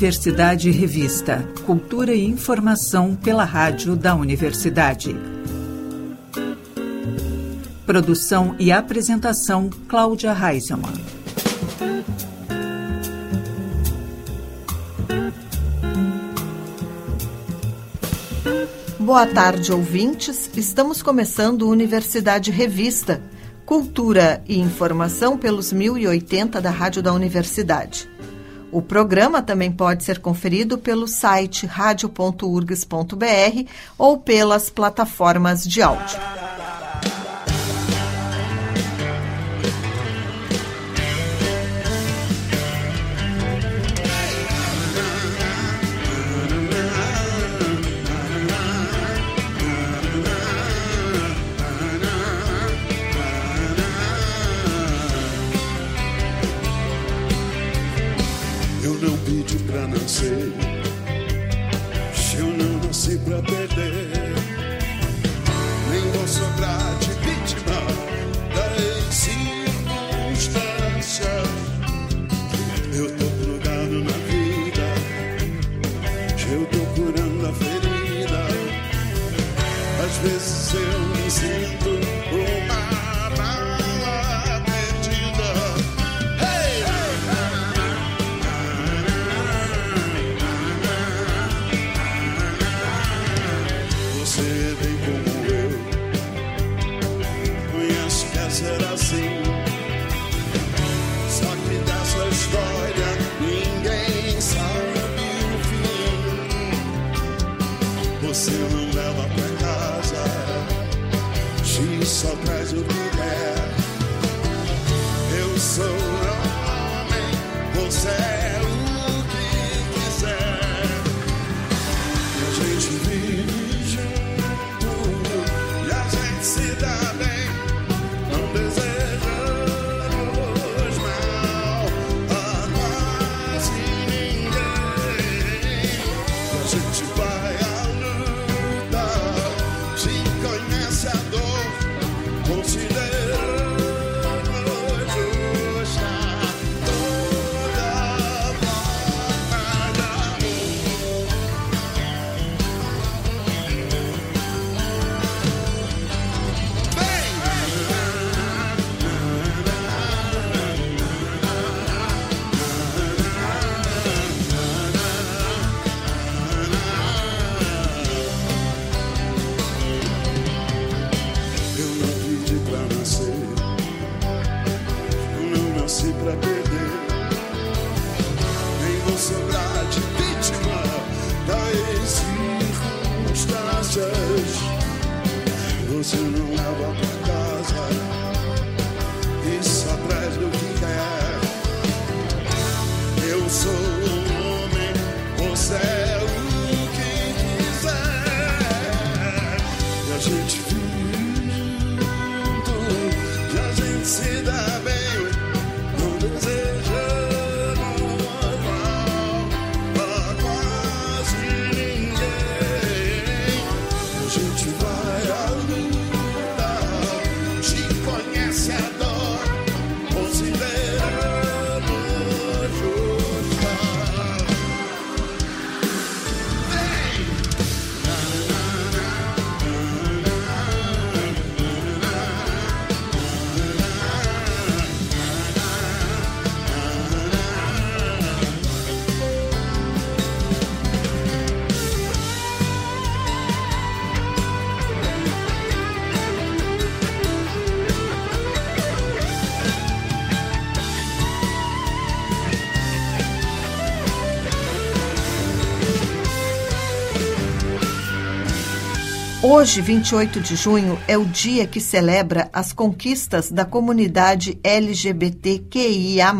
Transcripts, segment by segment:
Universidade Revista. Cultura e informação pela rádio da universidade. Produção e apresentação Cláudia Reisemann. Boa tarde, ouvintes. Estamos começando Universidade Revista, cultura e informação pelos 1080 da Rádio da Universidade. O programa também pode ser conferido pelo site radio.urgs.br ou pelas plataformas de áudio. você não leva pra casa. X só traz o que quer. Eu sou um homem, você é. Hoje, 28 de junho, é o dia que celebra as conquistas da comunidade LGBTQIA.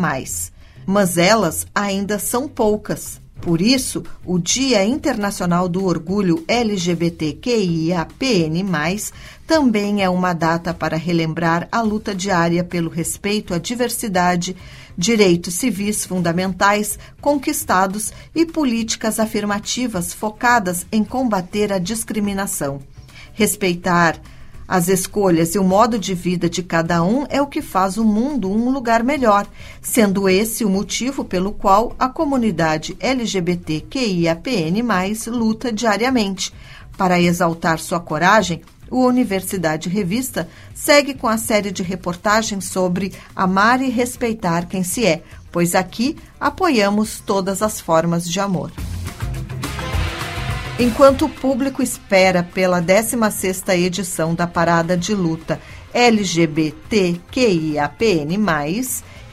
Mas elas ainda são poucas. Por isso, o Dia Internacional do Orgulho LGBTQIAPN+, também é uma data para relembrar a luta diária pelo respeito à diversidade, direitos civis fundamentais conquistados e políticas afirmativas focadas em combater a discriminação respeitar As escolhas e o modo de vida de cada um é o que faz o mundo um lugar melhor, sendo esse o motivo pelo qual a comunidade LGBTQIAPN+, luta diariamente. Para exaltar sua coragem, o Universidade Revista segue com a série de reportagens sobre amar e respeitar quem se é, pois aqui apoiamos todas as formas de amor. Enquanto o público espera pela 16ª edição da Parada de Luta LGBTQIAPN+,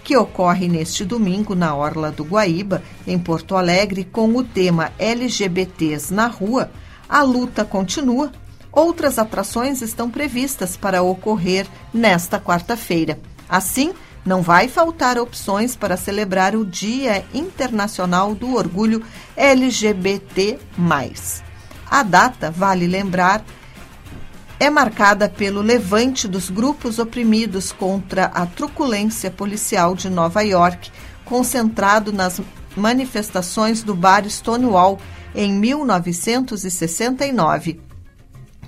que ocorre neste domingo na Orla do Guaíba, em Porto Alegre, com o tema LGBTs na rua, a luta continua. Outras atrações estão previstas para ocorrer nesta quarta-feira. Assim, não vai faltar opções para celebrar o Dia Internacional do Orgulho LGBT. A data, vale lembrar, é marcada pelo levante dos grupos oprimidos contra a truculência policial de Nova York, concentrado nas manifestações do bar Stonewall em 1969.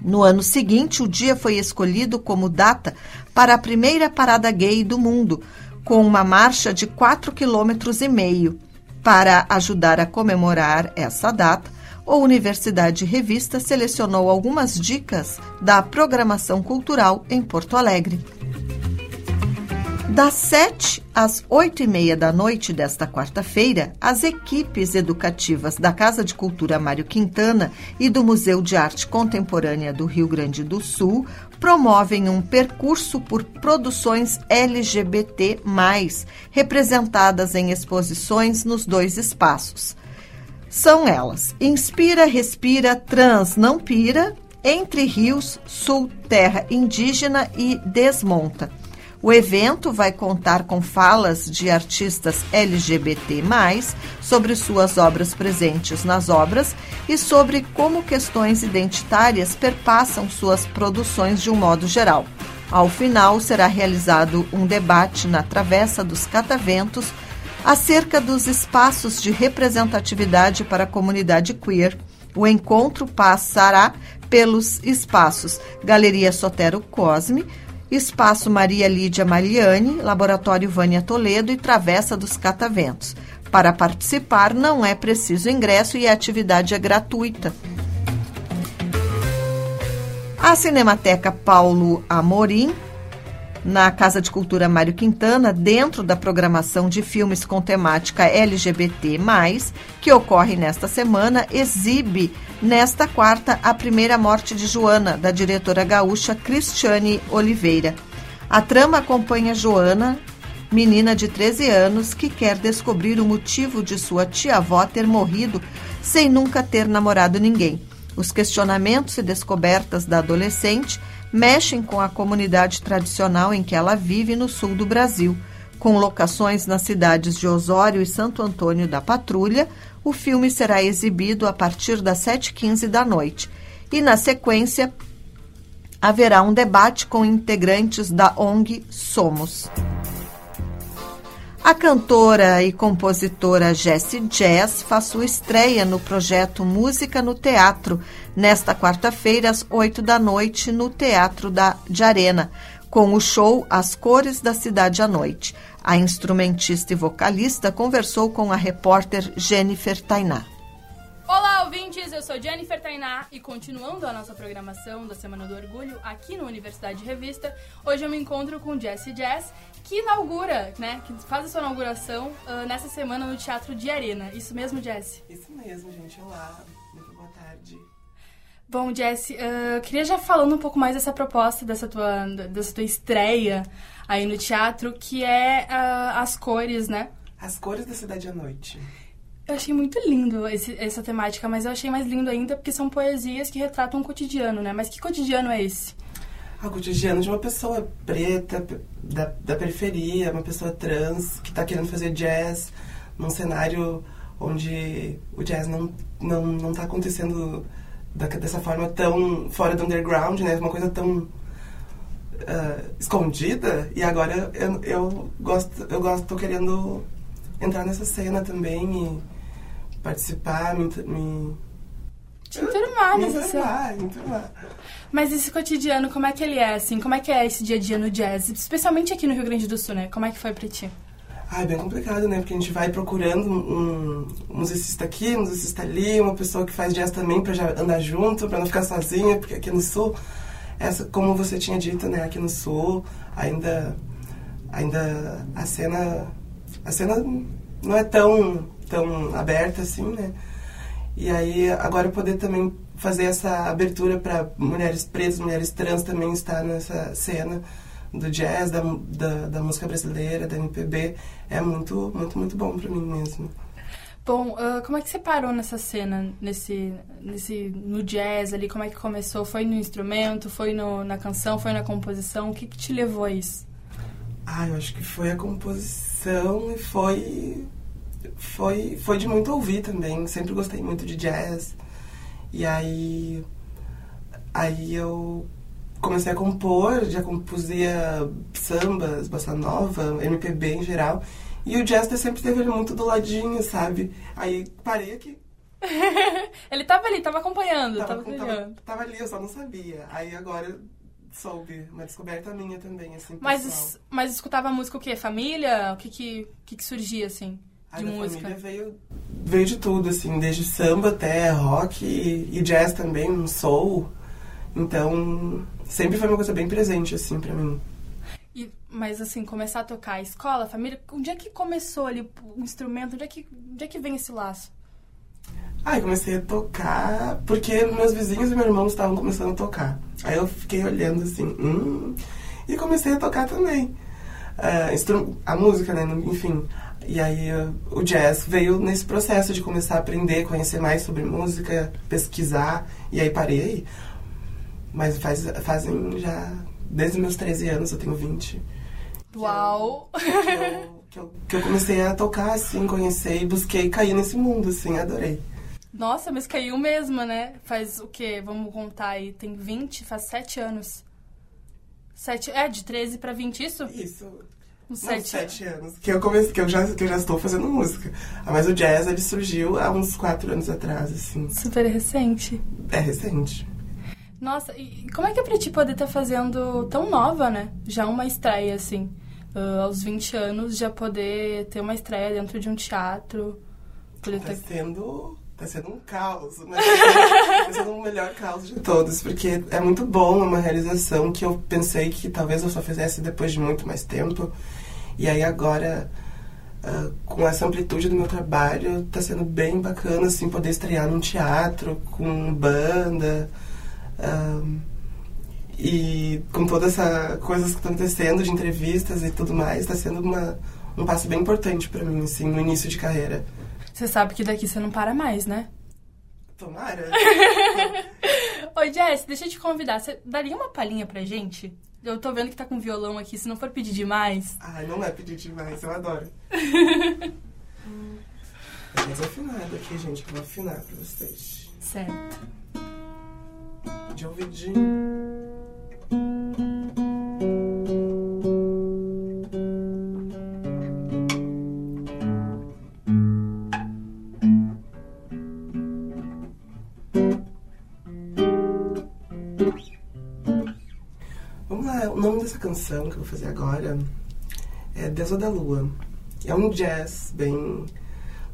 No ano seguinte, o dia foi escolhido como data para a primeira parada gay do mundo, com uma marcha de 4,5 km. Para ajudar a comemorar essa data, a Universidade Revista selecionou algumas dicas da programação cultural em Porto Alegre. Das 7 às 8 e meia da noite desta quarta-feira, as equipes educativas da Casa de Cultura Mário Quintana e do Museu de Arte Contemporânea do Rio Grande do Sul promovem um percurso por produções LGBT, representadas em exposições nos dois espaços. São elas: Inspira, Respira, Trans, Não Pira, Entre Rios, Sul, Terra Indígena e Desmonta. O evento vai contar com falas de artistas LGBT, sobre suas obras presentes nas obras e sobre como questões identitárias perpassam suas produções de um modo geral. Ao final, será realizado um debate na Travessa dos Cataventos acerca dos espaços de representatividade para a comunidade queer. O encontro passará pelos espaços Galeria Sotero Cosme, Espaço Maria Lídia Maliani, Laboratório Vânia Toledo e Travessa dos Cataventos. Para participar, não é preciso ingresso e a atividade é gratuita. A Cinemateca Paulo Amorim na Casa de Cultura Mário Quintana, dentro da programação de filmes com temática LGBT, que ocorre nesta semana, exibe nesta quarta a primeira morte de Joana, da diretora gaúcha Cristiane Oliveira. A trama acompanha Joana, menina de 13 anos, que quer descobrir o motivo de sua tia-avó ter morrido sem nunca ter namorado ninguém. Os questionamentos e descobertas da adolescente mexem com a comunidade tradicional em que ela vive no sul do Brasil. Com locações nas cidades de Osório e Santo Antônio da Patrulha, o filme será exibido a partir das 7h15 da noite. E, na sequência, haverá um debate com integrantes da ONG Somos. A cantora e compositora Jessie Jazz faz sua estreia no projeto Música no Teatro, nesta quarta-feira, às 8 da noite, no Teatro da, de Arena, com o show As Cores da Cidade à Noite. A instrumentista e vocalista conversou com a repórter Jennifer Tainá. Olá, ouvintes! Eu sou Jennifer Tainá e continuando a nossa programação da Semana do Orgulho aqui no Universidade Revista, hoje eu me encontro com Jessie Jazz, que inaugura, né, que faz a sua inauguração uh, nessa semana no Teatro de Arena. Isso mesmo, Jessie? Isso mesmo, gente. Olá, muito boa tarde. Bom, Jessie, uh, queria já falando um pouco mais dessa proposta, dessa tua, dessa tua estreia aí no teatro, que é uh, as cores, né? As cores da cidade à noite. Eu achei muito lindo esse, essa temática, mas eu achei mais lindo ainda porque são poesias que retratam um cotidiano, né? Mas que cotidiano é esse? O cotidiano de uma pessoa preta, da, da periferia, uma pessoa trans, que está querendo fazer jazz num cenário onde o jazz não, não, não tá acontecendo da, dessa forma tão fora do underground, né? Uma coisa tão uh, escondida. E agora eu, eu gosto, eu gosto, tô querendo entrar nessa cena também e participar, me. me te enturmar me nessa enturmar, me enturmar. Mas esse cotidiano, como é que ele é, assim? Como é que é esse dia a dia no jazz? Especialmente aqui no Rio Grande do Sul, né? Como é que foi pra ti? Ah, é bem complicado, né? Porque a gente vai procurando um, um musicista aqui, um musicista ali, uma pessoa que faz jazz também pra já andar junto, pra não ficar sozinha, porque aqui no Sul, essa, como você tinha dito, né? Aqui no Sul, ainda, ainda a cena, a cena não é tão, tão aberta assim, né? E aí, agora poder também fazer essa abertura para mulheres pretas, mulheres trans também estar nessa cena do jazz, da, da, da música brasileira, da MPB, é muito, muito, muito bom para mim mesmo. Bom, uh, como é que você parou nessa cena, nesse, nesse, no jazz ali? Como é que começou? Foi no instrumento? Foi no, na canção? Foi na composição? O que, que te levou a isso? Ah, eu acho que foi a composição e foi, foi, foi de muito ouvir também. Sempre gostei muito de jazz. E aí, aí eu comecei a compor, já compuzia sambas, bossa nova, MPB em geral. E o jazz sempre esteve muito do ladinho, sabe? Aí parei aqui. Ele tava ali, tava acompanhando, tava, tava, tava, tava, ali, eu só não sabia. Aí agora soube, uma descoberta minha também, assim, Mas, mas escutava música o quê? Família? O que que, que, que surgia, assim, a família veio, veio de tudo, assim, desde samba até rock e, e jazz também, um soul. Então, sempre foi uma coisa bem presente, assim, pra mim. E, mas, assim, começar a tocar a escola, a família, onde é que começou ali o instrumento? Onde é que, onde é que vem esse laço? Aí ah, comecei a tocar porque meus vizinhos e meu irmão estavam começando a tocar. Aí eu fiquei olhando assim, hum, e comecei a tocar também. Uh, a música, né, enfim. E aí uh, o jazz veio nesse processo de começar a aprender, conhecer mais sobre música, pesquisar, e aí parei. Mas faz, fazem já. Desde meus 13 anos, eu tenho 20. Uau! Que eu, que eu, que eu, que eu comecei a tocar, assim, conhecer e busquei cair nesse mundo, assim, adorei. Nossa, mas caiu mesmo, né? Faz o quê? Vamos contar aí. Tem 20, faz 7 anos. 7, é, de 13 para 20, isso? Isso. Uns 7 sete anos. Que eu, comecei, que, eu já, que eu já estou fazendo música. Mas o jazz, ele surgiu há uns 4 anos atrás, assim. Super recente. É recente. Nossa, e como é que é pra ti poder estar tá fazendo tão nova, né? Já uma estreia, assim. Uh, aos 20 anos, já poder ter uma estreia dentro de um teatro. Poder Tá ter... sendo, tá sendo um caos, né? tá sendo o melhor caos de todos, porque é muito bom, é uma realização que eu pensei que talvez eu só fizesse depois de muito mais tempo. E aí agora, uh, com essa amplitude do meu trabalho, tá sendo bem bacana, assim, poder estrear num teatro, com banda... Um, e com toda essa coisas que estão acontecendo de entrevistas e tudo mais, está sendo uma, um passo bem importante para mim, assim, no início de carreira. Você sabe que daqui você não para mais, né? Tomara. Oi, Jess, deixa eu te convidar. Você daria uma palhinha pra gente? Eu tô vendo que tá com violão aqui, se não for pedir demais. Ai, não é pedir demais, eu adoro. é mais afinado aqui, gente, eu vou afinar pra vocês. Certo. De ouvidinho. Canção que eu vou fazer agora é Deusa da Lua. É um jazz bem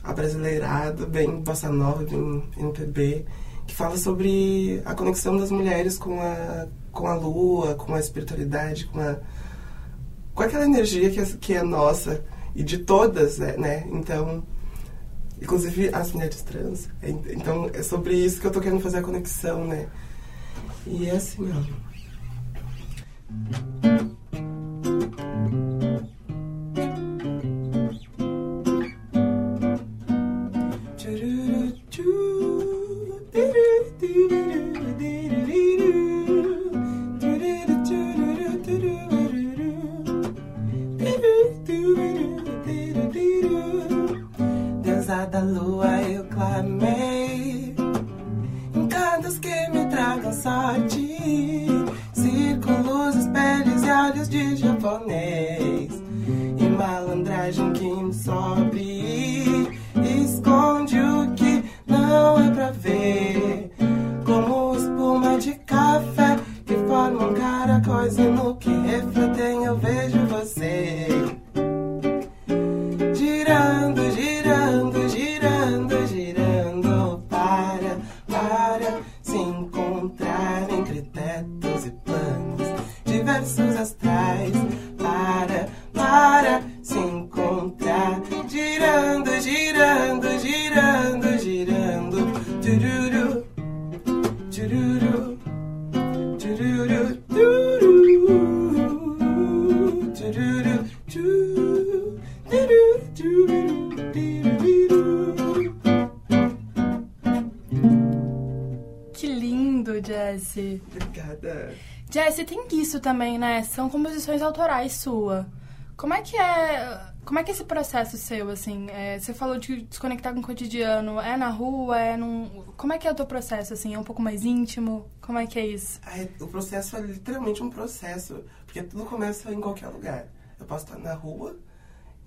abrasileirado, bem bossa nova, bem MPB, que fala sobre a conexão das mulheres com a, com a lua, com a espiritualidade, com a com aquela energia que é, que é nossa e de todas, né, né? Então, inclusive as mulheres trans. É, Então, é sobre isso que eu tô querendo fazer a conexão, né? E é assim, ó. Tem isso também, né? São composições autorais sua. Como é que é. Como é que é esse processo seu, assim? É, você falou de desconectar com o cotidiano. É na rua? É num. Como é que é o teu processo, assim? É um pouco mais íntimo? Como é que é isso? O processo é literalmente um processo, porque tudo começa em qualquer lugar. Eu posso estar na rua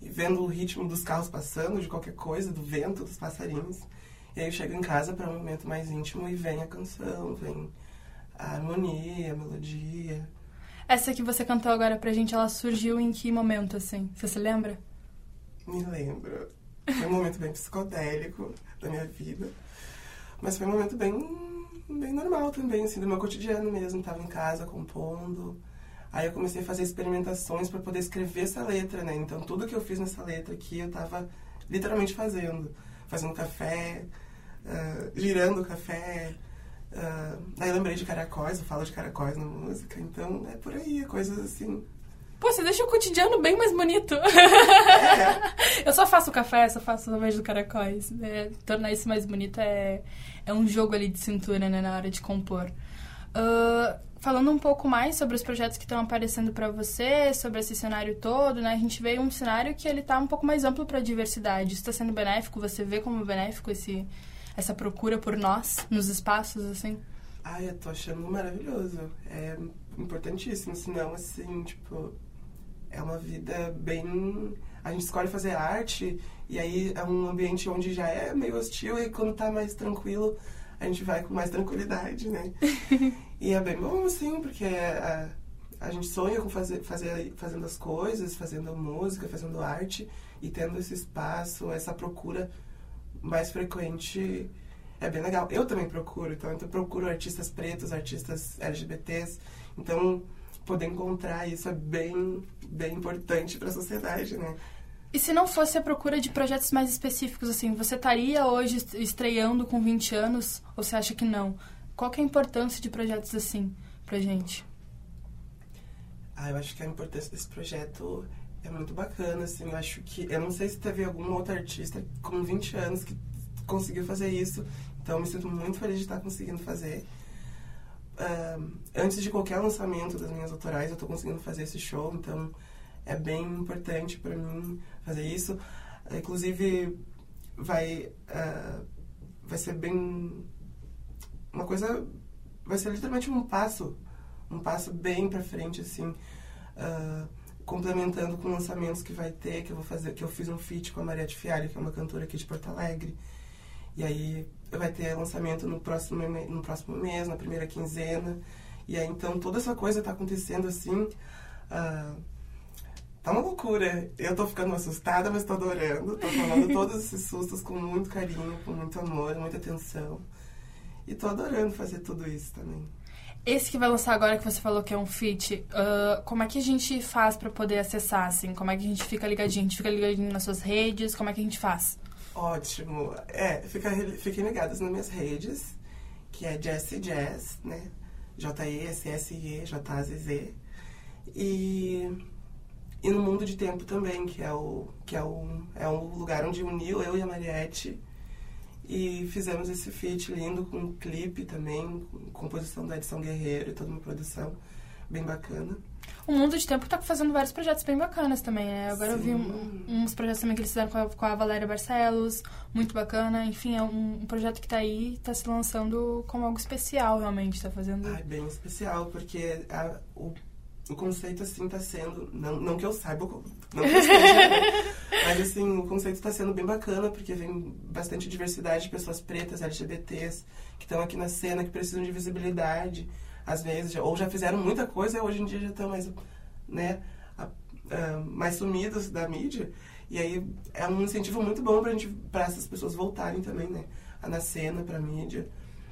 e vendo o ritmo dos carros passando, de qualquer coisa, do vento, dos passarinhos. E aí eu chego em casa para um momento mais íntimo e vem a canção, vem a harmonia, a melodia. Essa que você cantou agora pra gente, ela surgiu em que momento, assim? Você se lembra? Me lembro. Foi um momento bem psicodélico da minha vida. Mas foi um momento bem, bem normal também, assim, do meu cotidiano mesmo. Tava em casa compondo. Aí eu comecei a fazer experimentações para poder escrever essa letra, né? Então tudo que eu fiz nessa letra aqui eu tava literalmente fazendo. Fazendo café, ah, girando o café. Ah, aí eu lembrei de caracóis, eu falo de caracóis na música. Então é por aí, é coisas assim. Pô, você deixa o cotidiano bem mais bonito. eu só faço café, só faço o do caracóis. É, tornar isso mais bonito é, é um jogo ali de cintura, né, na hora de compor. Ah, falando um pouco mais sobre os projetos que estão aparecendo para você, sobre esse cenário todo, né? A gente vê um cenário que ele tá um pouco mais amplo para a diversidade. Isso está sendo benéfico? Você vê como benéfico esse, essa procura por nós nos espaços, assim? Ai, eu tô achando maravilhoso. É importantíssimo, senão, assim, tipo, é uma vida bem. A gente escolhe fazer arte e aí é um ambiente onde já é meio hostil e quando tá mais tranquilo, a gente vai com mais tranquilidade, né? e é bem bom, assim, porque a, a gente sonha com fazer, fazer, fazendo as coisas, fazendo música, fazendo arte e tendo esse espaço, essa procura mais frequente é bem legal. Eu também procuro, então eu procuro artistas pretos, artistas LGBTs. Então, poder encontrar isso é bem, bem importante para a sociedade, né? E se não fosse a procura de projetos mais específicos, assim, você estaria hoje estreando com 20 anos ou você acha que não? Qual que é a importância de projetos assim pra gente? Ah, eu acho que a importância desse projeto é muito bacana, assim. Eu acho que. Eu não sei se teve algum outro artista com 20 anos que conseguiu fazer isso. Então, me sinto muito feliz de estar conseguindo fazer. Ah, antes de qualquer lançamento das minhas autorais, eu estou conseguindo fazer esse show. Então, é bem importante para mim fazer isso. Inclusive, vai, ah, vai ser bem. Uma coisa. Vai ser literalmente um passo. Um passo bem para frente, assim. ah, complementando com lançamentos que vai ter, que eu vou fazer, que eu fiz um feat com a Maria de Fialho, que é uma cantora aqui de Porto Alegre. E aí vai ter lançamento no próximo, no próximo mês, na primeira quinzena. E aí então toda essa coisa tá acontecendo assim. ah, tá uma loucura. Eu tô ficando assustada, mas tô adorando. Tô tomando todos esses sustos com muito carinho, com muito amor, muita atenção. E tô adorando fazer tudo isso também. Esse que vai lançar agora, que você falou que é um feat, ah, como é que a gente faz pra poder acessar, assim? Como é que a gente fica ligadinho? A gente fica ligadinho nas suas redes? Como é que a gente faz? Ótimo. É, fica, fiquem ligados nas minhas redes, que é Jessie Jazz, né? J-E-S-S-I-E, J-A-Z-Z. E, e no Mundo de Tempo também, que é o que é o, é um lugar onde uniu eu e a Mariette. E fizemos esse feat lindo com um clipe também, com composição da Edição Guerreiro e toda uma produção bem bacana. O Mundo de Tempo tá fazendo vários projetos bem bacanas também, né? Agora eu vi um- Sim. uns projetos também que eles fizeram com a, com a Valéria Barcelos, muito bacana. Enfim, é um, um projeto que tá aí, tá se lançando como algo especial, realmente. Tá fazendo... Ai, bem especial, porque a- o, o conceito, assim, tá sendo... Não, não que eu saiba, não que eu esteja, mas, assim, o conceito tá sendo bem bacana, porque vem bastante diversidade de pessoas pretas, LGBTs, que estão aqui na cena, que precisam de visibilidade, às vezes, ou já fizeram muita coisa, hoje em dia já estão mais, né, mais sumidos da mídia. E aí é um incentivo muito bom pra, gente, essas pessoas voltarem também, né? Na cena, pra mídia.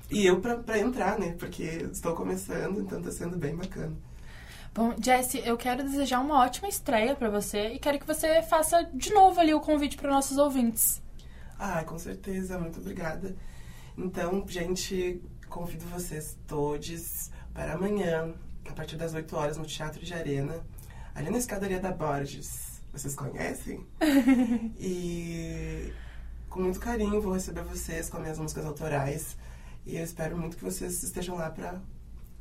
E eu pra entrar, né? Porque estou começando, então tá sendo bem bacana. Bom, Jessie, eu quero desejar uma ótima estreia para você e quero que você faça de novo ali o convite para nossos ouvintes. Ah, com certeza, muito obrigada. Então, gente, convido vocês todos para amanhã, a partir das 8 horas, no Teatro de Arena, ali na escadaria da Borges. Vocês conhecem? e com muito carinho vou receber vocês com as minhas músicas autorais. E eu espero muito que vocês estejam lá para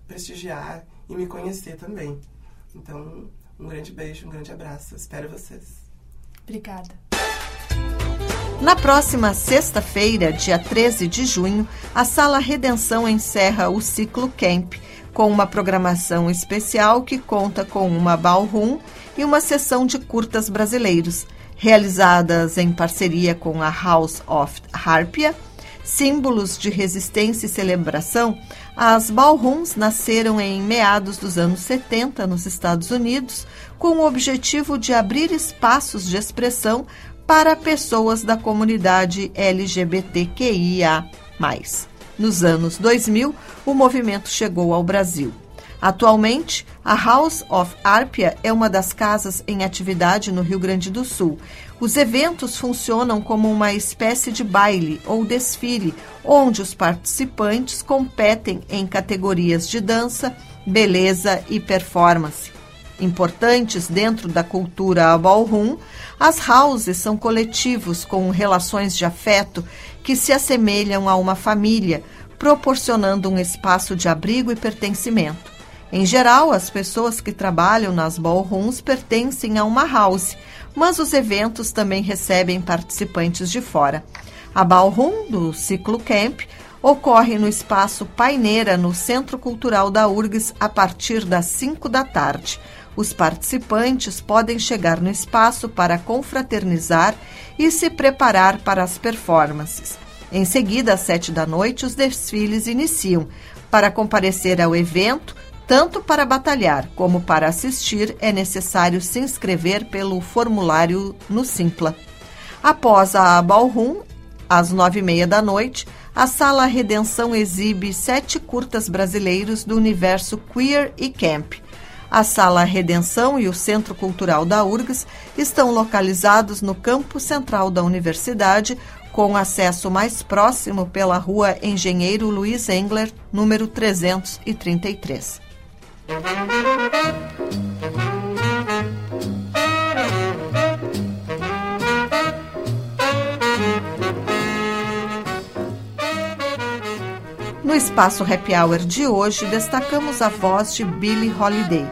prestigiar e me conhecer também. Então, um grande beijo, um grande abraço. Espero vocês. Obrigada. Na próxima sexta-feira, dia 13 de junho, a Sala Redenção encerra o ciclo Camp, com uma programação especial que conta com uma ballroom e uma sessão de curtas brasileiros, realizadas em parceria com a House of Harpia símbolos de resistência e celebração, as ballrooms nasceram em meados dos anos 70 nos Estados Unidos, com o objetivo de abrir espaços de expressão para pessoas da comunidade LGBTQIA. Nos anos 2000, o movimento chegou ao Brasil. Atualmente, a House of Arpia é uma das casas em atividade no Rio Grande do Sul. Os eventos funcionam como uma espécie de baile ou desfile, onde os participantes competem em categorias de dança, beleza e performance. Importantes dentro da cultura ballroom, as houses são coletivos com relações de afeto que se assemelham a uma família, proporcionando um espaço de abrigo e pertencimento. Em geral, as pessoas que trabalham nas ballrooms pertencem a uma house, mas os eventos também recebem participantes de fora. A ballroom do Ciclo Camp ocorre no espaço Paineira, no Centro Cultural da URGS, a partir das 5 da tarde. Os participantes podem chegar no espaço para confraternizar e se preparar para as performances. Em seguida, às sete da noite, os desfiles iniciam. Para comparecer ao evento, tanto para batalhar como para assistir, é necessário se inscrever pelo formulário no Simpla. Após a Ballroom, às nove e meia da noite, a Sala Redenção exibe sete curtas brasileiros do universo queer e camp. A Sala Redenção e o Centro Cultural da URGS estão localizados no campo central da universidade, com acesso mais próximo pela rua Engenheiro Luiz Engler, número 333. No espaço Happy Hour de hoje, destacamos a voz de Billie Holiday.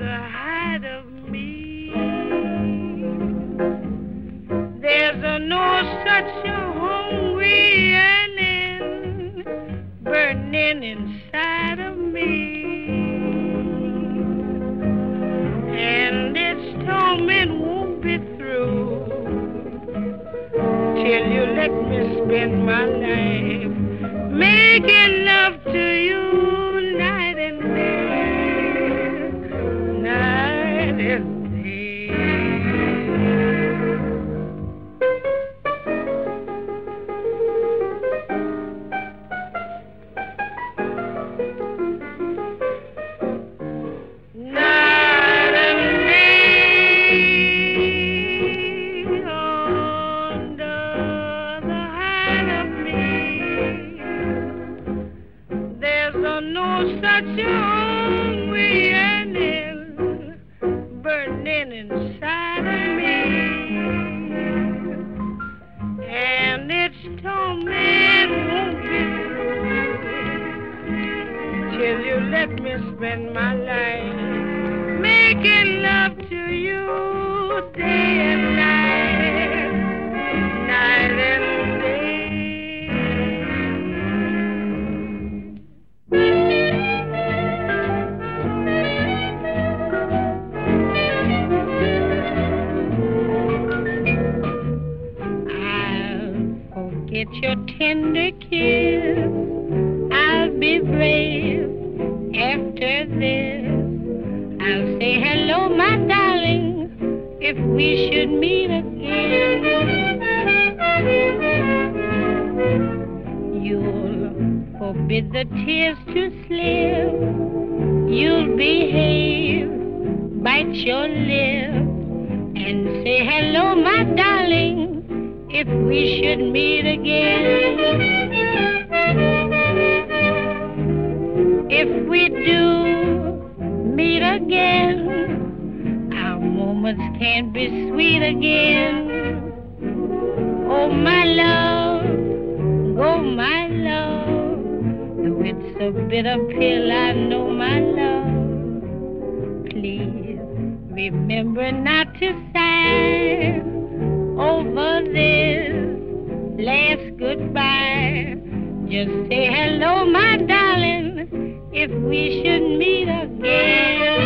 the forbid the tears to slip. You'll behave, bite your lip, and say hello, my darling, if we should meet again. If we do meet again, our moments can't be sweet again. Oh, my love, oh, my a bitter pill, I know, my love. Please remember not to sigh over this last goodbye. Just say hello, my darling, if we should meet again.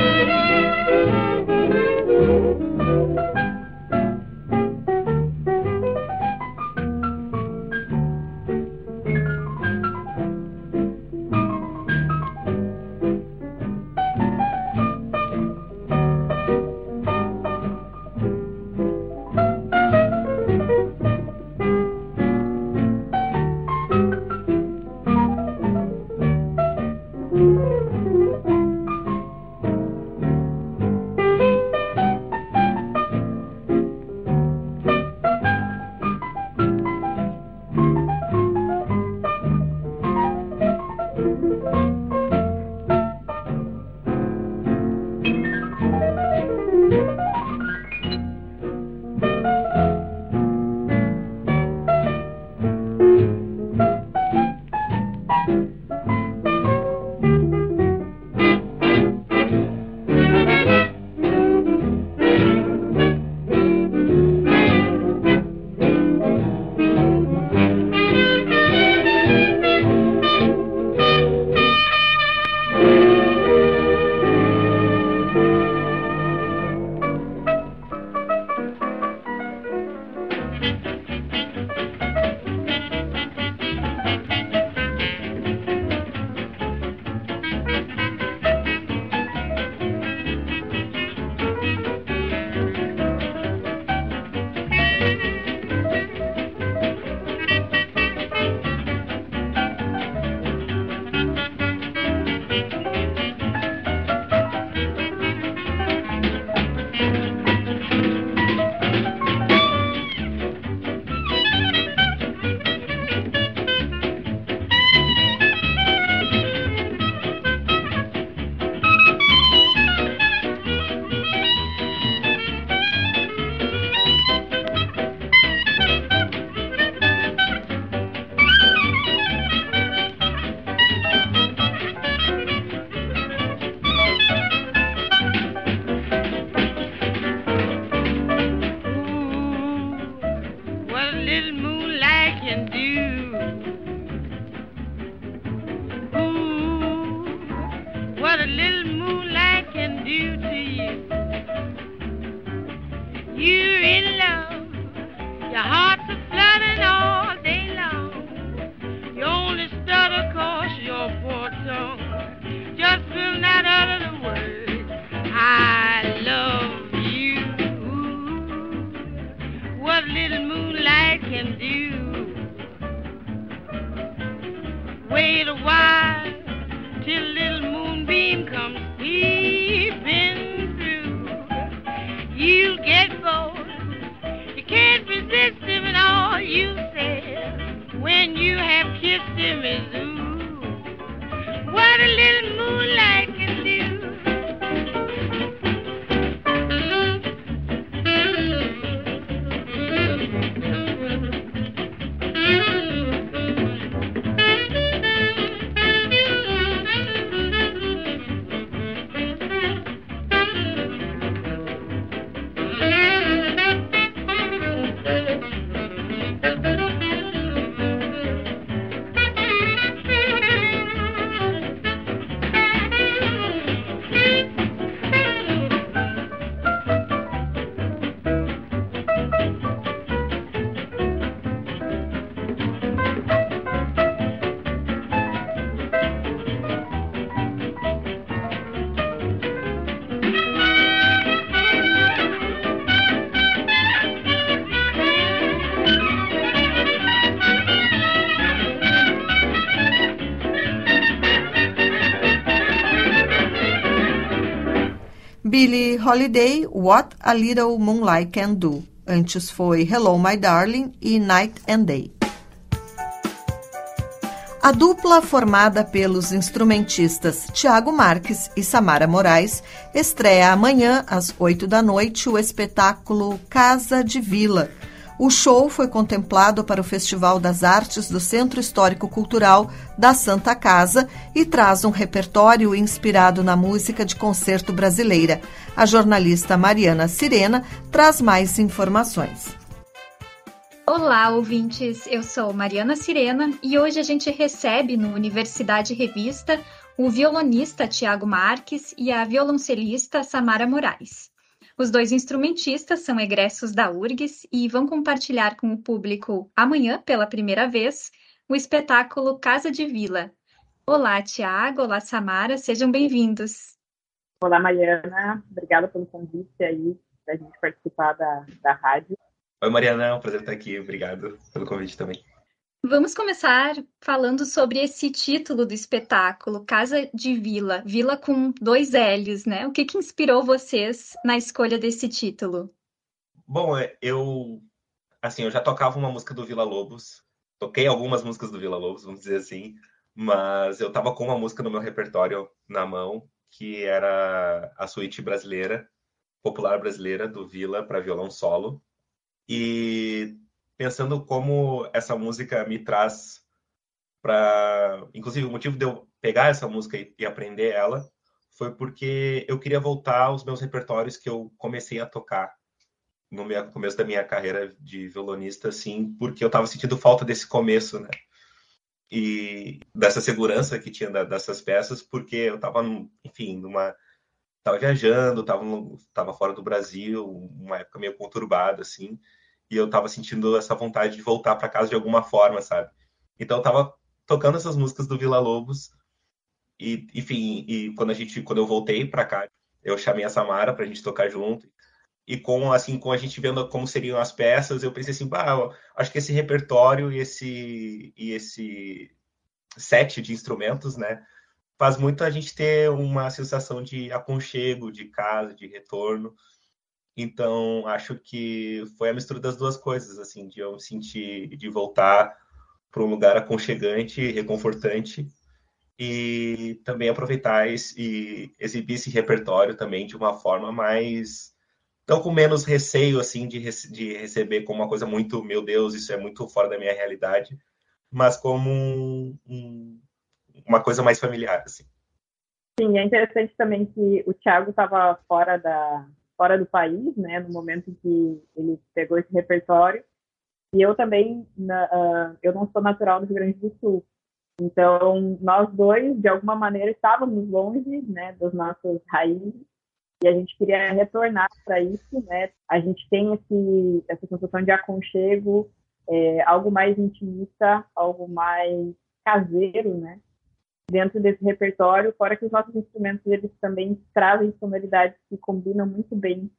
Holiday, What a Little Moonlight Can Do. Antes foi Hello My Darling e Night and Day. A dupla formada pelos instrumentistas Tiago Marques e Samara Moraes estreia amanhã às 8 da noite o espetáculo Casa de Vila. O show foi contemplado para o Festival das Artes do Centro Histórico Cultural da Santa Casa e traz um repertório inspirado na música de concerto brasileira. A jornalista Mariana Sirena traz mais informações. Olá, ouvintes! Eu sou Mariana Sirena e hoje a gente recebe no Universidade Revista o violonista Tiago Marques e a violoncelista Samara Moraes. Os dois instrumentistas são egressos da URGS e vão compartilhar com o público amanhã, pela primeira vez, o espetáculo Casa de Vila. Olá, Tiago! Olá, Samara! Sejam bem-vindos! Olá, Mariana! Obrigada pelo convite aí, para a gente participar da, da rádio. Oi, Mariana, é um prazer estar aqui. Obrigado pelo convite também. Vamos começar falando sobre esse título do espetáculo, Casa de Vila, Vila com dois L's, né? O que, que inspirou vocês na escolha desse título? Bom, é, eu assim, eu já tocava uma música do Vila Lobos, toquei algumas músicas do Vila Lobos, vamos dizer assim, mas eu tava com uma música no meu repertório na mão, que era a suíte brasileira, popular brasileira do Vila para violão solo. E pensando como essa música me traz para, inclusive o motivo de eu pegar essa música e, aprender ela foi porque eu queria voltar aos meus repertórios que eu comecei a tocar no meu, começo da minha carreira de violonista, assim, porque eu estava sentindo falta desse começo, né? E dessa segurança que tinha dessas peças, porque eu estava, enfim, numa estava viajando, estava tava fora do Brasil, uma época meio conturbada, assim, e eu tava sentindo essa vontade de voltar para casa de alguma forma, sabe? Então eu tava tocando essas músicas do Vila Lobos e, enfim, e quando a gente, quando eu voltei para cá, eu chamei a Samara pra gente tocar junto. E com assim, com a gente vendo como seriam as peças, eu pensei assim, bah, acho que esse repertório e esse e esse set de instrumentos, né, faz muito a gente ter uma sensação de aconchego, de casa, de retorno. Então, acho que foi a mistura das duas coisas, assim, de eu me sentir, de voltar para um lugar aconchegante, reconfortante, e também aproveitar esse, e exibir esse repertório também de uma forma mais, não com menos receio, assim, de, de receber como uma coisa muito, meu Deus, isso é muito fora da minha realidade, mas como um, um, uma coisa mais familiar, assim. Sim, é interessante também que o Thiago estava fora da, fora do país, né, no momento que ele pegou esse repertório. E eu também, na, uh, eu não sou natural do Rio Grande do Sul. Então, nós dois, de alguma maneira, estávamos longe, né, das nossas raízes e a gente queria retornar para isso, né? A gente tem esse, essa sensação de aconchego, é, algo mais intimista, algo mais caseiro, né? Dentro desse repertório, fora que os nossos instrumentos eles também trazem sonoridades que combinam muito bem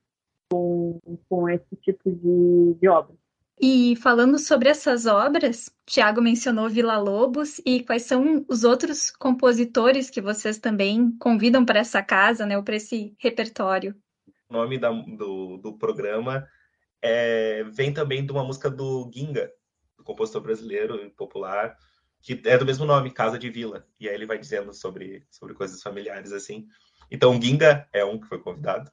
com, com esse tipo de, de obra. E falando sobre essas obras, Tiago mencionou Vila Lobos e quais são os outros compositores que vocês também convidam para essa casa, né, ou para esse repertório? O nome da, do, do programa é, vem também de uma música do Ginga, do compositor brasileiro popular, que é do mesmo nome, Casa de Vila. E aí ele vai dizendo sobre, sobre coisas familiares assim. Então, Ginga é um que foi convidado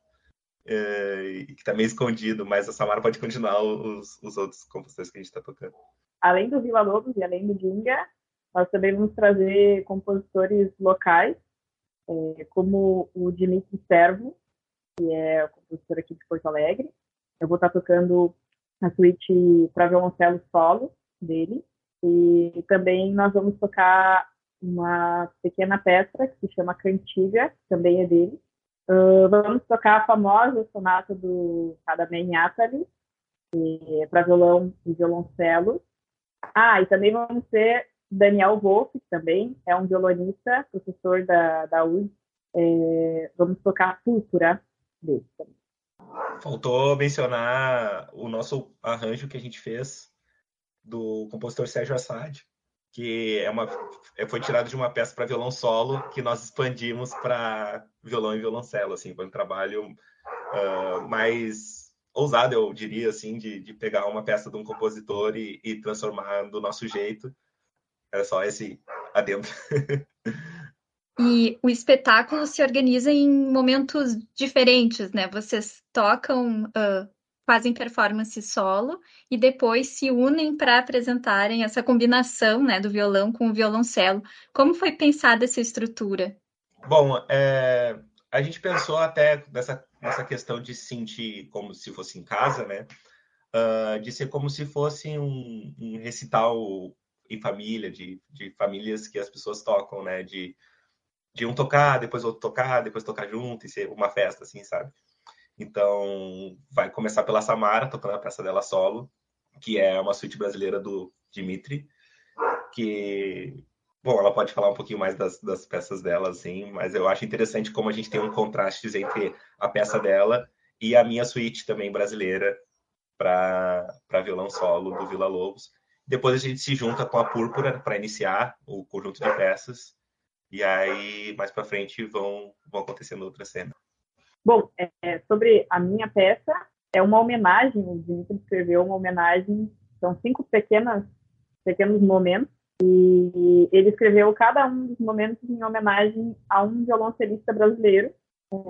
é, que está meio escondido, mas a Samara pode continuar os, os outros compositores que a gente está tocando. Além do Vila Lobos e além do Ginga, nós também vamos trazer compositores locais, é, como o Dimitri Servo, que é o compositor aqui de Porto Alegre. Eu vou estar tá tocando a suíte para violoncelo solo dele. E também nós vamos tocar uma pequena peça que se chama Cantiga, também é dele, Uh, vamos tocar a famosa sonata do Radamé Atali, é para violão e violoncelo. Ah, e também vamos ter Daniel Wolff, que também é um violonista, professor da, da UD. É, vamos tocar a Púrpura dele também. Faltou mencionar o nosso arranjo que a gente fez do compositor Sérgio Assad, que é uma, é, foi tirado de uma peça para violão solo que nós expandimos para violão e violoncelo, assim, foi um trabalho uh, mais ousado, eu diria, assim, de, de pegar uma peça de um compositor e, e transformar do nosso jeito. Era só esse adendo. E o espetáculo se organiza em momentos diferentes, né? Vocês tocam uh, fazem performance solo e depois se unem para apresentarem essa combinação né, do violão com o violoncelo. Como foi pensada essa estrutura? Bom, é, a gente pensou até nessa, nessa questão de se sentir como se fosse em casa, né? Uh, de ser como se fosse um, um recital em família, de, de famílias que as pessoas tocam, né? De, de um tocar, depois outro tocar, depois tocar junto e ser uma festa, assim, sabe? Então, vai começar pela Samara, tocando a peça dela solo, que é uma suíte brasileira do Dimitri, que, bom, ela pode falar um pouquinho mais das, das peças dela, assim, mas eu acho interessante como a gente tem um contraste entre a peça dela e a minha suíte também brasileira para violão solo do Vila Lobos. Depois a gente se junta com a Púrpura para iniciar o conjunto de peças, e aí mais para frente vão, vão acontecendo outras cenas. Bom, é, sobre a minha peça, é uma homenagem, o Dimitri escreveu uma homenagem, são cinco pequenas, pequenos momentos, e ele escreveu cada um dos momentos em homenagem a um violoncelista brasileiro.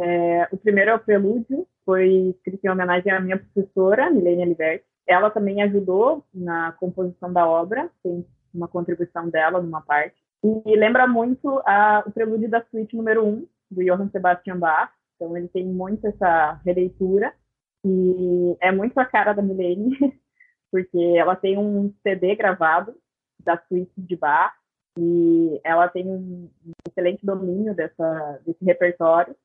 É, o primeiro é o Prelúdio, foi escrito em homenagem à minha professora, Milene Aliberti. Ela também ajudou na composição da obra, tem uma contribuição dela numa parte. E lembra muito a, o Prelúdio da Suíte número 1, um, do Johann Sebastian Bach, então ele tem muito essa releitura e é muito a cara da Milene, porque ela tem um CD gravado da suíte de bar e ela tem um excelente domínio dessa, desse repertório.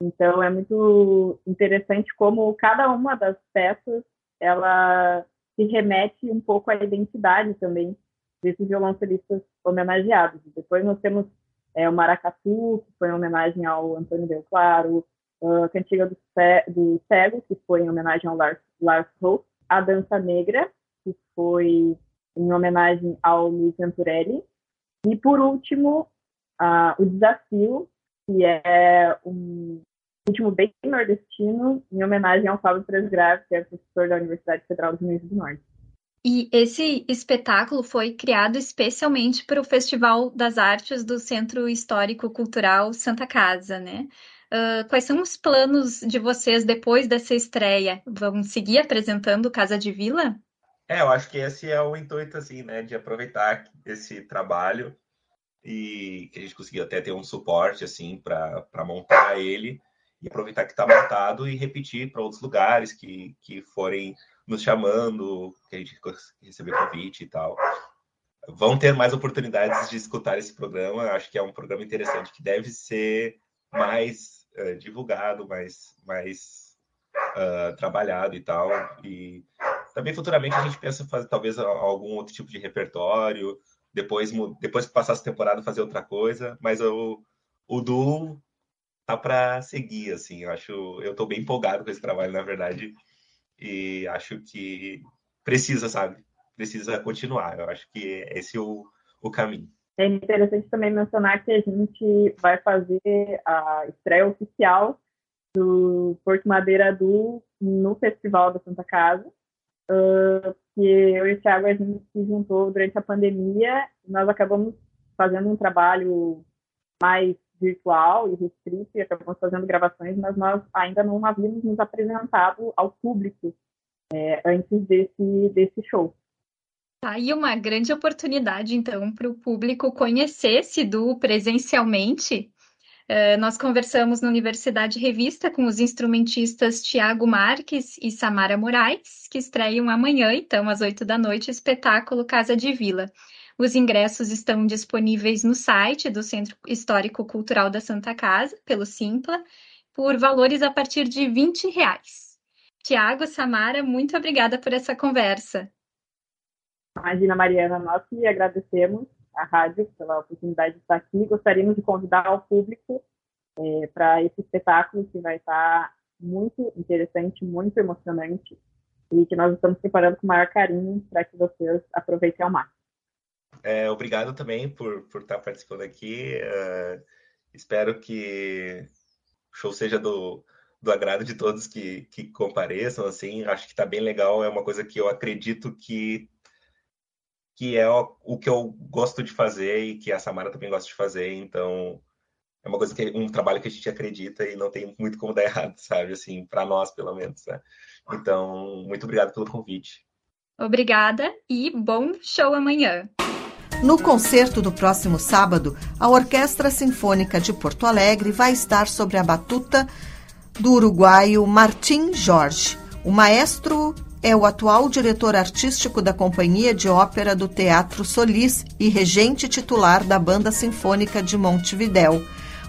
Então é muito interessante como cada uma das peças ela se remete um pouco à identidade também desses violoncelistas homenageados. Depois nós temos é, o Maracatu, que foi em homenagem ao Antônio Del Claro, a Cantiga do, do Cego, que foi em homenagem ao Lars, Lars Hope, a Dança Negra, que foi em homenagem ao Luiz Venturelli, e por último, uh, o Desafio, que é um ritmo bem nordestino, em homenagem ao Fábio Presgrave, que é professor da Universidade Federal do Rio Grande do Norte. E esse espetáculo foi criado especialmente para o Festival das Artes do Centro Histórico Cultural Santa Casa, né? Uh, quais são os planos de vocês depois dessa estreia? Vão seguir apresentando Casa de Vila? É, eu acho que esse é o intuito, assim, né? De aproveitar esse trabalho e que a gente conseguiu até ter um suporte, assim, para montar ele e aproveitar que está montado e repetir para outros lugares que, que forem nos chamando, que a gente recebeu convite e tal. Vão ter mais oportunidades de escutar esse programa. Acho que é um programa interessante que deve ser mais uh, divulgado, mais, mais uh, trabalhado e tal. E também futuramente a gente pensa fazer talvez algum outro tipo de repertório, depois, depois que passar essa temporada fazer outra coisa, mas o, o duo tá para seguir, assim, eu acho, eu tô bem empolgado com esse trabalho, na verdade, e acho que precisa, sabe, precisa continuar, eu acho que esse é o, o caminho. É interessante também mencionar que a gente vai fazer a estreia oficial do Porto Madeira do no Festival da Santa Casa, uh, que eu e o Thiago a gente se juntou durante a pandemia, nós acabamos fazendo um trabalho mais virtual e restrito e acabamos fazendo gravações, mas nós ainda não havíamos nos apresentado ao público é, antes desse, desse show. Tá aí uma grande oportunidade, então, para o público conhecer Sidu presencialmente. Uh, nós conversamos na Universidade Revista com os instrumentistas Tiago Marques e Samara Moraes, que estreiam amanhã, então, às oito da noite, o espetáculo Casa de Vila. Os ingressos estão disponíveis no site do Centro Histórico Cultural da Santa Casa, pelo Simpla, por valores a partir de 20 reais. Tiago, Samara, muito obrigada por essa conversa. Imagina, Mariana, nós que agradecemos a rádio pela oportunidade de estar aqui. Gostaríamos de convidar o público é, para esse espetáculo que vai estar muito interessante, muito emocionante e que nós estamos preparando com o maior carinho para que vocês aproveitem ao máximo. É, obrigado também por, por estar participando aqui. Uh, espero que o show seja do, do agrado de todos que, que compareçam. Assim, acho que está bem legal. É uma coisa que eu acredito que que é o, o, que eu gosto de fazer e que a Samara também gosta de fazer. Então, é uma coisa que um trabalho que a gente acredita e não tem muito como dar errado, sabe? Assim, para nós, pelo menos. Né? Então, muito obrigado pelo convite. Obrigada e bom show amanhã. No concerto do próximo sábado, a Orquestra Sinfônica de Porto Alegre vai estar sobre a batuta do uruguaio Martim Jorge. O maestro é o atual diretor artístico da Companhia de Ópera do Teatro Solis e regente titular da Banda Sinfônica de Montevidéu.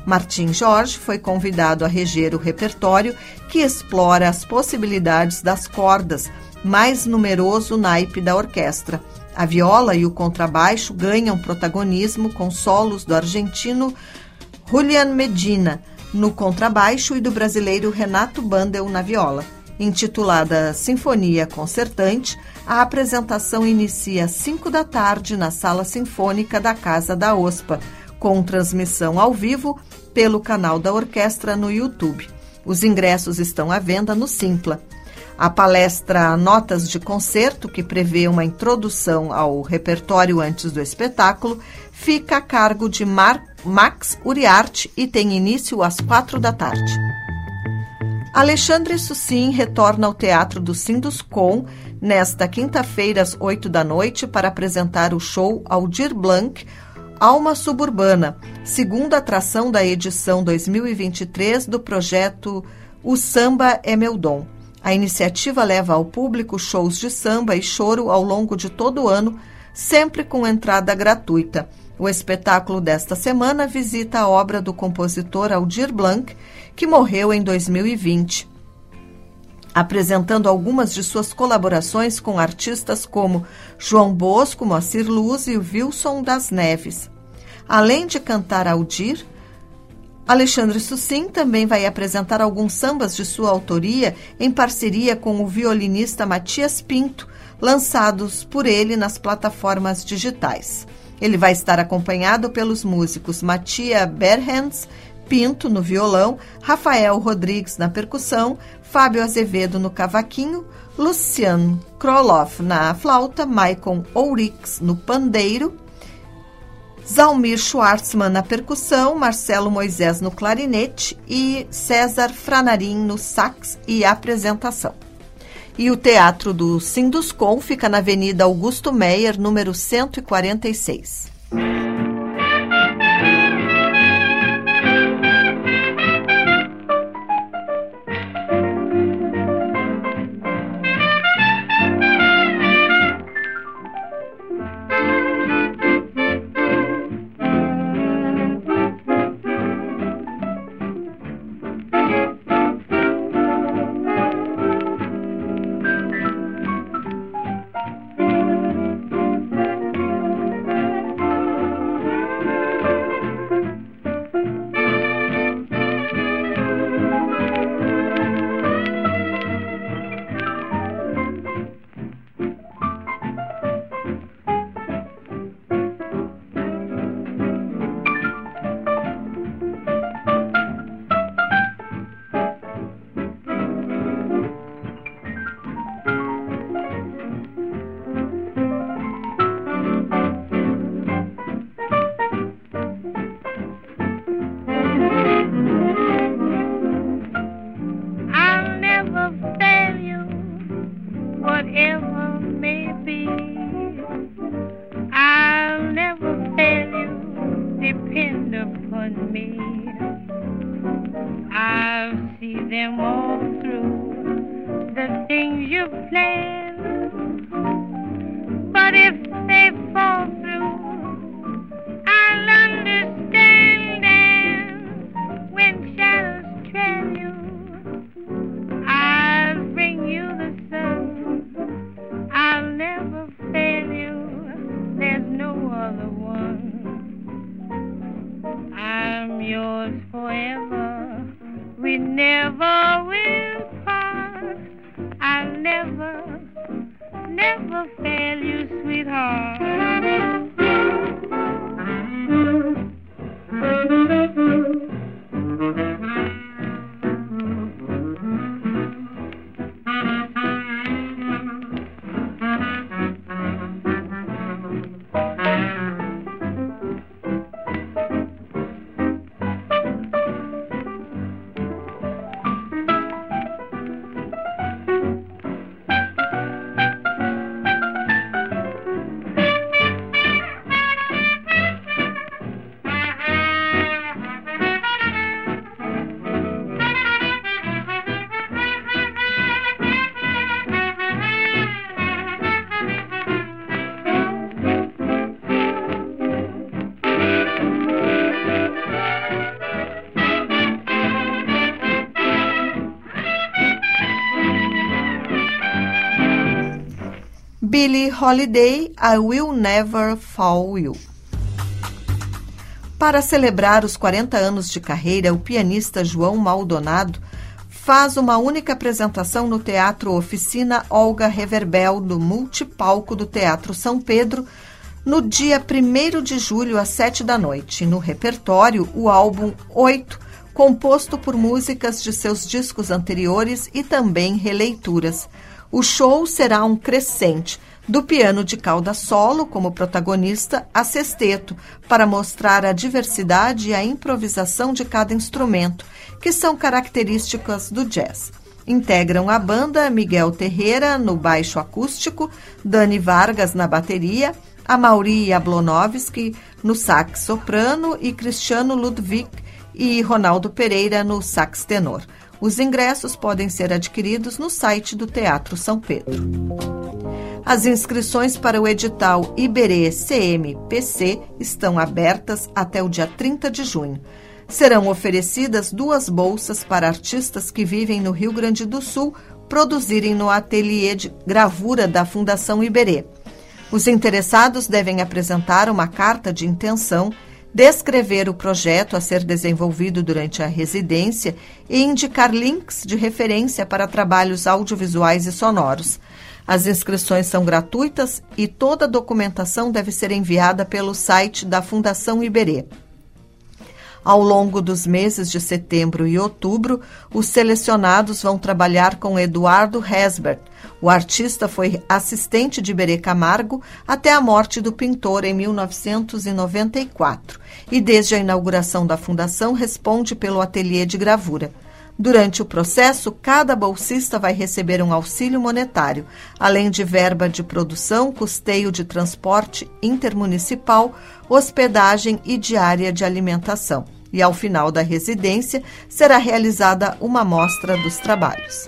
Martim Jorge foi convidado a reger o repertório que explora as possibilidades das cordas, mais numeroso naipe da orquestra. A viola e o contrabaixo ganham protagonismo com solos do argentino Julian Medina no contrabaixo e do brasileiro Renato Bandel na viola. Intitulada Sinfonia Concertante, a apresentação inicia às 5 da tarde na Sala Sinfônica da Casa da OSPA, com transmissão ao vivo pelo canal da orquestra no YouTube. Os ingressos estão à venda no Simpla. A palestra Notas de Concerto, que prevê uma introdução ao repertório antes do espetáculo, fica a cargo de Mar Max Uriarte e tem início às quatro da tarde. Alexandre Sussim retorna ao Teatro do Sinduscom nesta quinta-feira às oito da noite para apresentar o show Aldir Blanc, Alma Suburbana, segunda atração da edição 2023 do projeto O Samba é Meu Dom. A iniciativa leva ao público shows de samba e choro ao longo de todo o ano, sempre com entrada gratuita. O espetáculo desta semana visita a obra do compositor Aldir Blanc, que morreu em 2020, apresentando algumas de suas colaborações com artistas como João Bosco, Moacir Luz e Wilson das Neves. Além de cantar Aldir, Alexandre Sussim também vai apresentar alguns sambas de sua autoria em parceria com o violinista Matias Pinto, lançados por ele nas plataformas digitais. Ele vai estar acompanhado pelos músicos Matia Berhans, Pinto no violão, Rafael Rodrigues na percussão, Fábio Azevedo no cavaquinho, Luciano Kroloff na flauta, Maicon Ourix no pandeiro, Zalmir Schwartzman na percussão, Marcelo Moisés no clarinete e César Franarim no sax e apresentação. E o Teatro do Sinduscom fica na Avenida Augusto Meyer, número 146. them all. Billie Holiday, I Will Never Fall You. Para celebrar os 40 anos de carreira, o pianista João Maldonado faz uma única apresentação no Teatro Oficina Olga Reverbel, no multipalco do Teatro São Pedro, no dia 1 de julho, às 7 da noite. No repertório, o álbum 8, composto por músicas de seus discos anteriores e também releituras. O show será um crescente, do piano de cauda solo como protagonista a sexteto, para mostrar a diversidade e a improvisação de cada instrumento, que são características do jazz. Integram a banda Miguel Terreira no baixo acústico, Dani Vargas na bateria, Amaury Jablonovski no sax soprano e Cristiano Ludwig e Ronaldo Pereira no sax tenor. Os ingressos podem ser adquiridos no site do Teatro São Pedro. As inscrições para o edital Iberê CMPC estão abertas até o dia 30 de junho. Serão oferecidas duas bolsas para artistas que vivem no Rio Grande do Sul produzirem no ateliê de gravura da Fundação Iberê. Os interessados devem apresentar uma carta de intenção descrever o projeto a ser desenvolvido durante a residência e indicar links de referência para trabalhos audiovisuais e sonoros. As inscrições são gratuitas e toda a documentação deve ser enviada pelo site da Fundação Iberê. Ao longo dos meses de setembro e outubro, os selecionados vão trabalhar com Eduardo Hesbert. O artista foi assistente de Berê Camargo até a morte do pintor em 1994 e, desde a inauguração da fundação, responde pelo ateliê de gravura. Durante o processo, cada bolsista vai receber um auxílio monetário, além de verba de produção, custeio de transporte intermunicipal, hospedagem e diária de alimentação. E ao final da residência será realizada uma mostra dos trabalhos.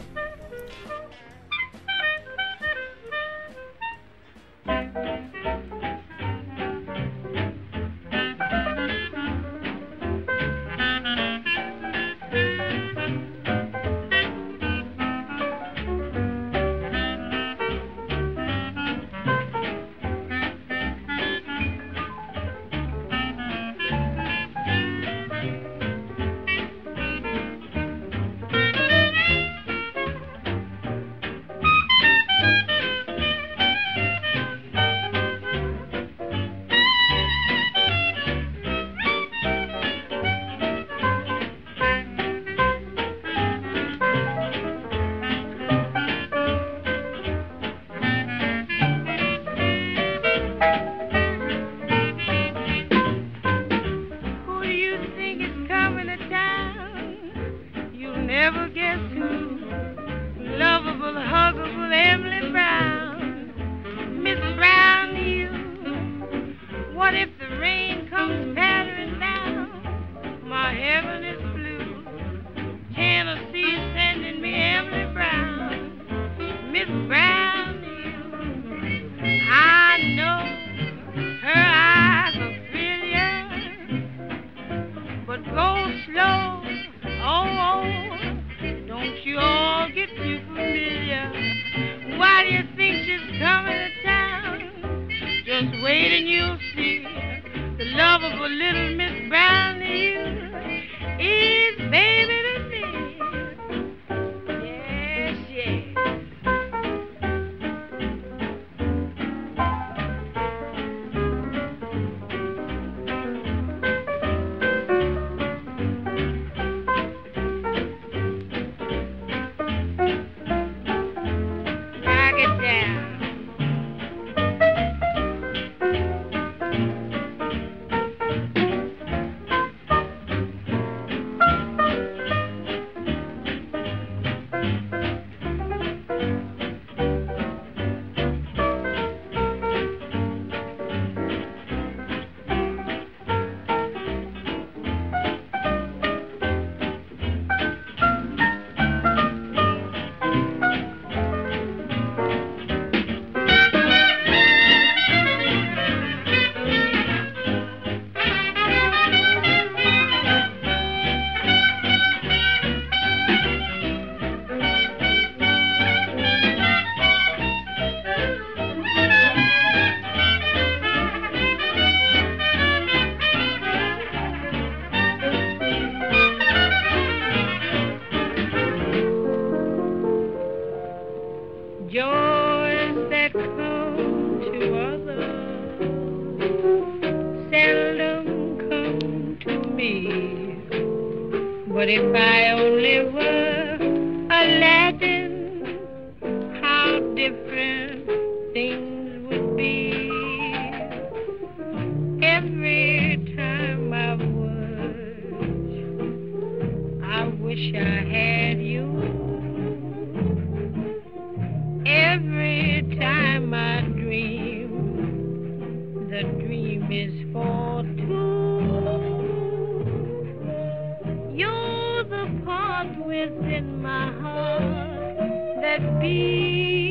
that be.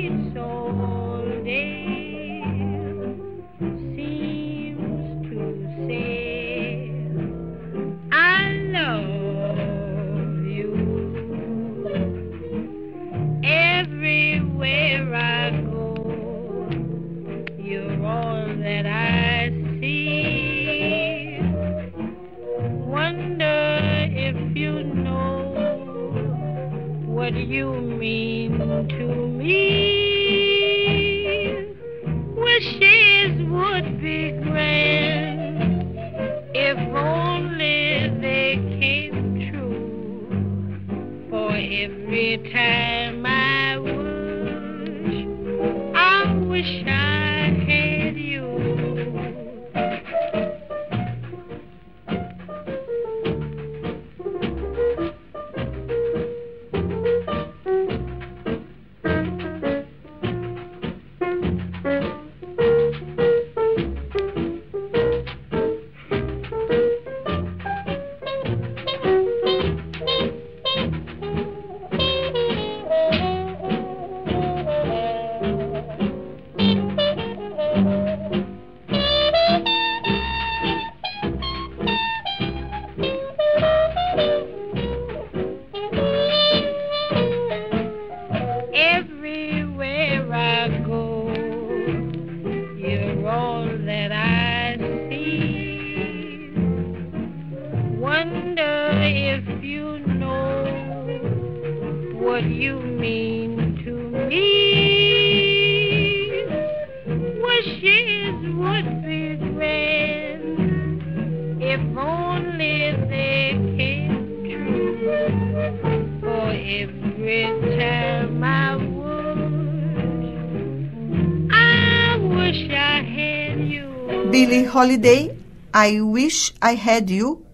Billie Holiday, I Wish I Had You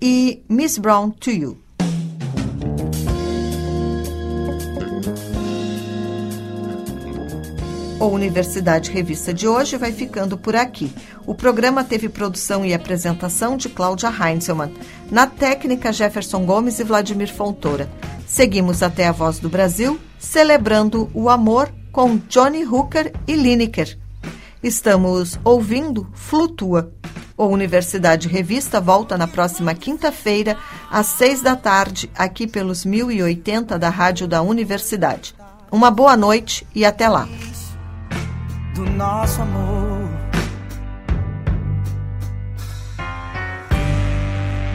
e Miss Brown to You. O Universidade Revista de hoje vai ficando por aqui. O programa teve produção e apresentação de Cláudia Heinzelmann. Na técnica, Jefferson Gomes e Vladimir Fontoura. Seguimos até a Voz do Brasil, celebrando o amor com Johnny Hooker e Lineker. Estamos ouvindo Flutua. O Universidade Revista volta na próxima quinta-feira, às seis da tarde, aqui pelos 1080 da Rádio da Universidade. Uma boa noite e até lá. Do nosso amor.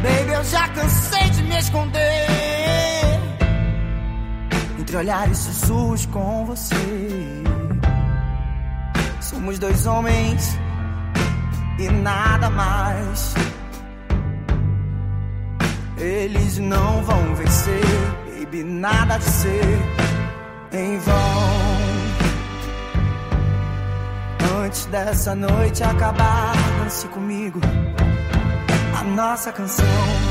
Baby, eu já cansei de me esconder entre olhares sussurros com você. Somos dois homens e nada mais. Eles não vão vencer, baby, nada de ser em vão. Antes dessa noite acabar, dance comigo a nossa canção.